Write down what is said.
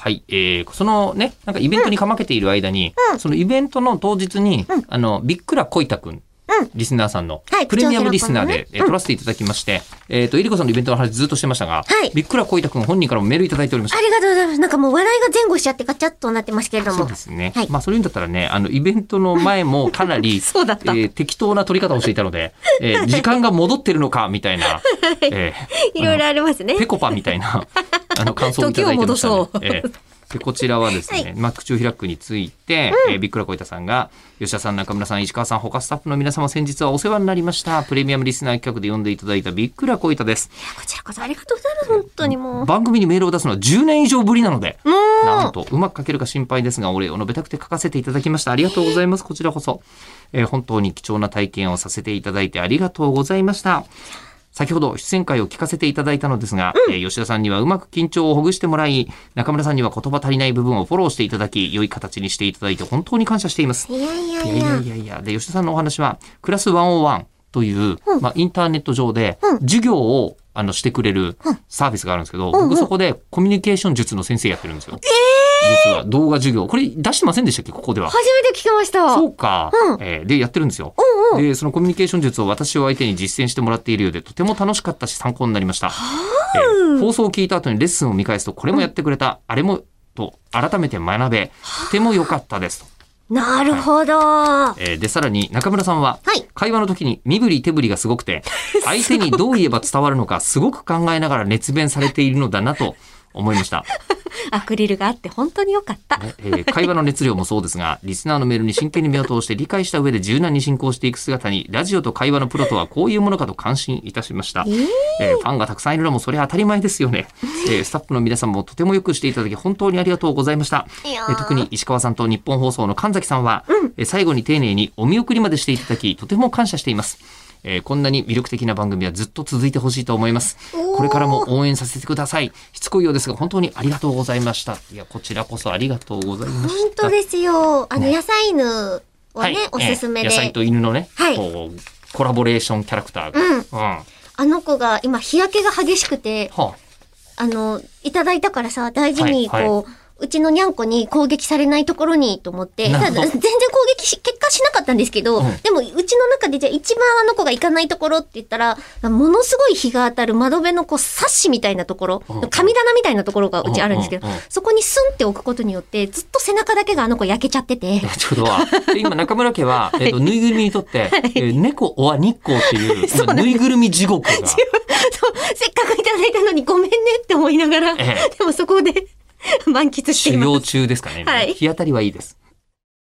はい。えー、そのね、なんかイベントにかまけている間に、うんそのイベントの当日に、うんあの、びっくらこいたくん、うんリスナーさんの、はいプレミアムリスナーで、えー撮らせていただきまして、えっ、と、えりこさんのイベントの話ずっとしてましたが、はいびっくらこいたくん本人からもメールいただいておりましたあ。りがとうございます。なんかもう笑いが前後しちゃってガチャッとなってますけれどもそうで。すね。はいまあ、それ言うんだったらね、あの、イベントの前もかなり、そうだったえー適当な取り方をしていたので、えー時間が戻ってるのか、みたいな、えーいろいろありますね。ペコパみたいな、あの、感想をいただいてました、ね。ええで、こちらはですね、はいまあ、口を開くについて、えービックラコイタさんが、吉田さん、中村さん、石川さん、他スタッフの皆様、先日はお世話になりました。プレミアムリスナー企画で読んでいただいたビックラコイタです。こちらこそありがとうございます。本当にもう。番組にメールを出すのは10年以上ぶりなので、なんと、うまく書けるか心配ですが、お礼を述べたくて書かせていただきました。ありがとうございます。こちらこそ。えー本当に貴重な体験をさせていただいてありがとうございました。先ほど出演会を聞かせていただいたのですが、えー吉田さんにはうまく緊張をほぐしてもらい、中村さんには言葉足りない部分をフォローしていただき、良い形にしていただいて本当に感謝しています。いやいやいやいやいや。で、吉田さんのお話は、クラス101という、まあ、インターネット上でうん、授業を、あの、してくれるサービスがあるんですけど、うんうん僕そこでコミュニケーション術の先生やってるんですよ。実は動画授業。これ出してませんでしたっけ？ここでは。初めて聞きました。そうか、うんえーで、やってるんですよ。うんうん。で、そのコミュニケーション術を私を相手に実践してもらっているようで、とても楽しかったし参考になりました。えー放送を聞いた後にレッスンを見返すと、これもやってくれた、あれも、と改めて学べ、とても良かったですと。なるほど。はえーで、さらに中村さんは、い。会話の時に身振り手振りがすごくて、相手にどう言えば伝わるのかすごく考えながら熱弁されているのだなと思いました。アクリルがあって本当に良かった。ねえー会話の熱量もそうですが、リスナーのメールに真剣に目を通して理解した上で柔軟に進行していく姿に、ラジオと会話のプロとはこういうものかと感心いたしました。えーえーファンがたくさんいるのもそれは当たり前ですよね。えースタッフの皆さんもとてもよくしていただき本当にありがとうございました。えー特に石川さんと日本放送の神崎さんは、えー最後に丁寧にお見送りまでしていただき、とても感謝しています。えーこんなに魅力的な番組はずっと続いてほしいと思います。これからも応援させてください。しつこいようですが、本当にありがとうございました。いや、こちらこそありがとうございま本した。当ですよ。あの、ね野菜犬ははいね、おすすめで。えー野菜と犬のね、はいこう、コラボレーションキャラクターが。うんうん。はあの子が今日焼けが激しくて、ああの、いただいたからさ、大事にはいこう、うちのにゃんこに攻撃されないところにと思って、全然攻撃し、結果しなかったんですけど、うんでも中でじゃあ一番あの子が行かないところって言ったら、ものすごい日が当たる窓辺のこう、サッシみたいなところうん、神棚みたいなところがうちあるんですけどそこにスンって置くことによって、ずっと背中だけがあの子焼けちゃってて、えちょうど今、中村家は、えっ、と、ぬいぐるみにとって、えー猫おは日光っていう、ぬいぐるみ地獄が。せっかくいただいたのにごめんねって思いながら、えでもそこで満喫しています。修行中ですかね。はい。日当たりはいいです。